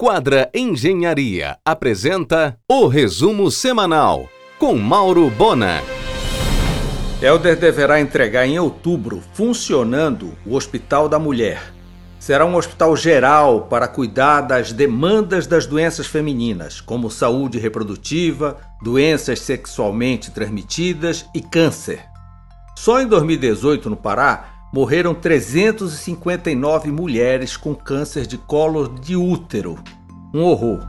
Quadra Engenharia apresenta o resumo semanal com Mauro Bona. Helder deverá entregar em outubro, funcionando, o Hospital da Mulher. Será um hospital geral para cuidar das demandas das doenças femininas, como saúde reprodutiva, doenças sexualmente transmitidas e câncer. Só em 2018, no Pará, morreram 359 mulheres com câncer de colo de útero. Um horror.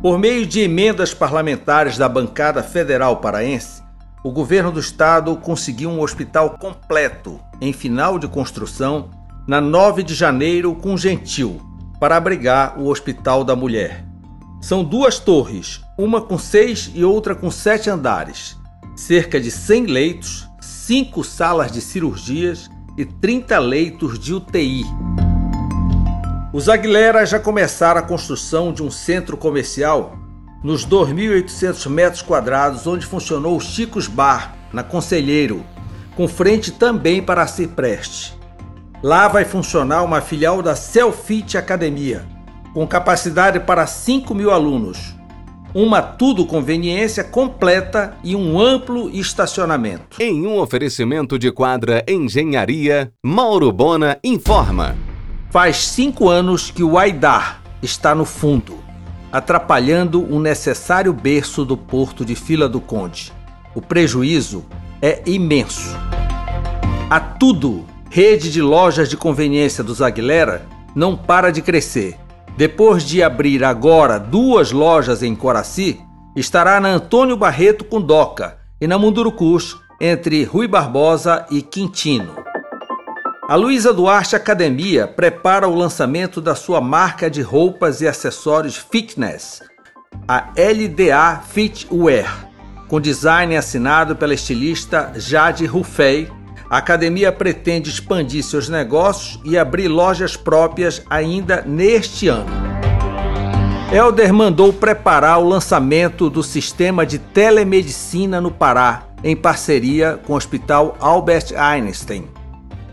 Por meio de emendas parlamentares da bancada federal paraense, o governo do estado conseguiu um hospital completo, em final de construção, na 9 de janeiro com Gentil, para abrigar o Hospital da Mulher. São duas torres, uma com seis e outra com sete andares, cerca de 100 leitos, cinco salas de cirurgias e 30 leitos de UTI. Os Aguilera já começaram a construção de um centro comercial nos 2.800 metros quadrados onde funcionou o Chicos Bar, na Conselheiro, com frente também para a Cipreste. Lá vai funcionar uma filial da Selfit Academia, com capacidade para 5 mil alunos, uma tudo conveniência completa e um amplo estacionamento. Em um oferecimento de quadra Engenharia, Mauro Bona informa. Faz cinco anos que o Aidar está no fundo, atrapalhando o necessário berço do porto de Fila do Conde. O prejuízo é imenso. A tudo, rede de lojas de conveniência dos Aguilera não para de crescer depois de abrir agora duas lojas em Coraci, estará na Antônio Barreto com Doca e na Mundurucus, entre Rui Barbosa e Quintino. A Luiza Duarte Academia prepara o lançamento da sua marca de roupas e acessórios fitness, a LDA Fitwear, com design assinado pela estilista Jade Ruffey a academia pretende expandir seus negócios e abrir lojas próprias ainda neste ano. Elder mandou preparar o lançamento do sistema de telemedicina no Pará, em parceria com o Hospital Albert Einstein.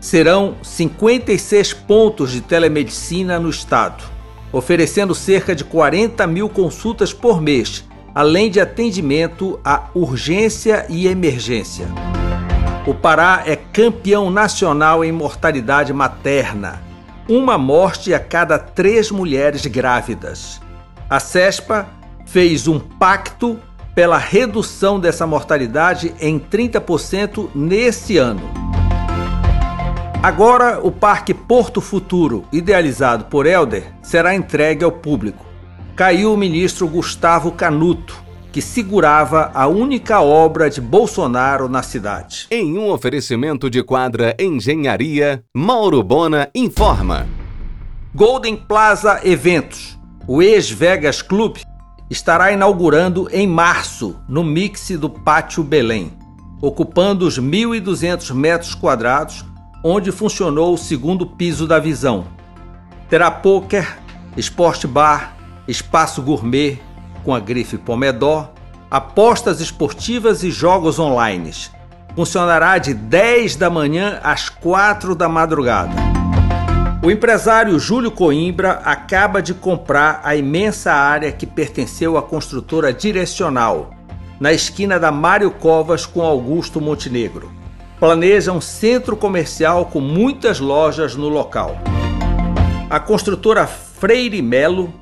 Serão 56 pontos de telemedicina no estado, oferecendo cerca de 40 mil consultas por mês, além de atendimento à urgência e emergência. O Pará é campeão nacional em mortalidade materna. Uma morte a cada três mulheres grávidas. A CESPA fez um pacto pela redução dessa mortalidade em 30% nesse ano. Agora, o Parque Porto Futuro, idealizado por Helder, será entregue ao público. Caiu o ministro Gustavo Canuto, que segurava a única obra de Bolsonaro na cidade. Em um oferecimento de quadra Engenharia, Mauro Bona informa. Golden Plaza Eventos, o ex-Vegas Club, estará inaugurando em março no mix do Pátio Belém, ocupando os 1.200 metros quadrados onde funcionou o segundo piso da visão. Terá poker, esporte bar, espaço gourmet, com a grife Pomedor, apostas esportivas e jogos online. Funcionará de 10 da manhã às 4 da madrugada. O empresário Júlio Coimbra acaba de comprar a imensa área que pertenceu à construtora Direcional, na esquina da Mário Covas com Augusto Montenegro. Planeja um centro comercial com muitas lojas no local. A construtora Freire Melo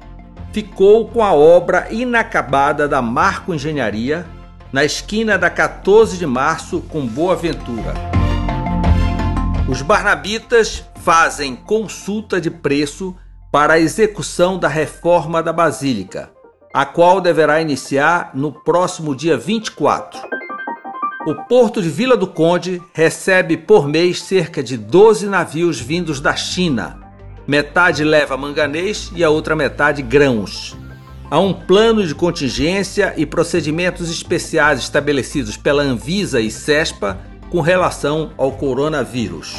ficou com a obra inacabada da Marco Engenharia, na esquina da 14 de março com Boa Ventura. Os barnabitas fazem consulta de preço para a execução da reforma da Basílica, a qual deverá iniciar no próximo dia 24. O porto de Vila do Conde recebe por mês cerca de 12 navios vindos da China Metade leva manganês e a outra metade grãos. Há um plano de contingência e procedimentos especiais estabelecidos pela Anvisa e CESPA com relação ao coronavírus.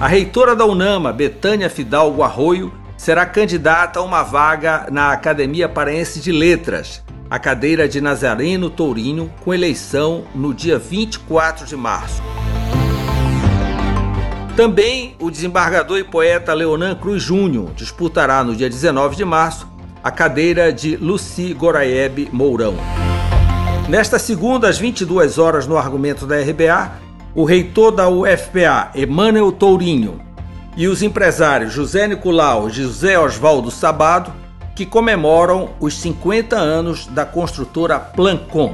A reitora da UNAMA, Betânia Fidalgo Arroio, será candidata a uma vaga na Academia Paraense de Letras, a cadeira de Nazareno Tourinho, com eleição no dia 24 de março. Também o desembargador e poeta Leonan Cruz Júnior disputará no dia 19 de março a cadeira de Luci Goraeb Mourão. Nesta segunda, às 22 horas, no argumento da RBA, o reitor da UFPA, Emmanuel Tourinho, e os empresários José Nicolau e José Oswaldo Sabado, que comemoram os 50 anos da construtora Plancon.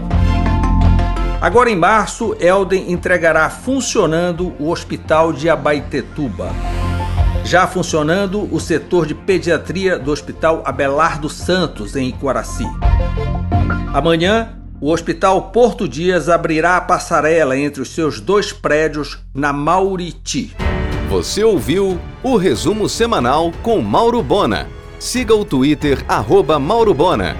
Agora em março, Elden entregará funcionando o Hospital de Abaitetuba. Já funcionando o setor de pediatria do Hospital Abelardo Santos, em Iquaraci. Amanhã, o Hospital Porto Dias abrirá a passarela entre os seus dois prédios na Mauriti. Você ouviu o resumo semanal com Mauro Bona. Siga o Twitter, arroba Mauro Bona.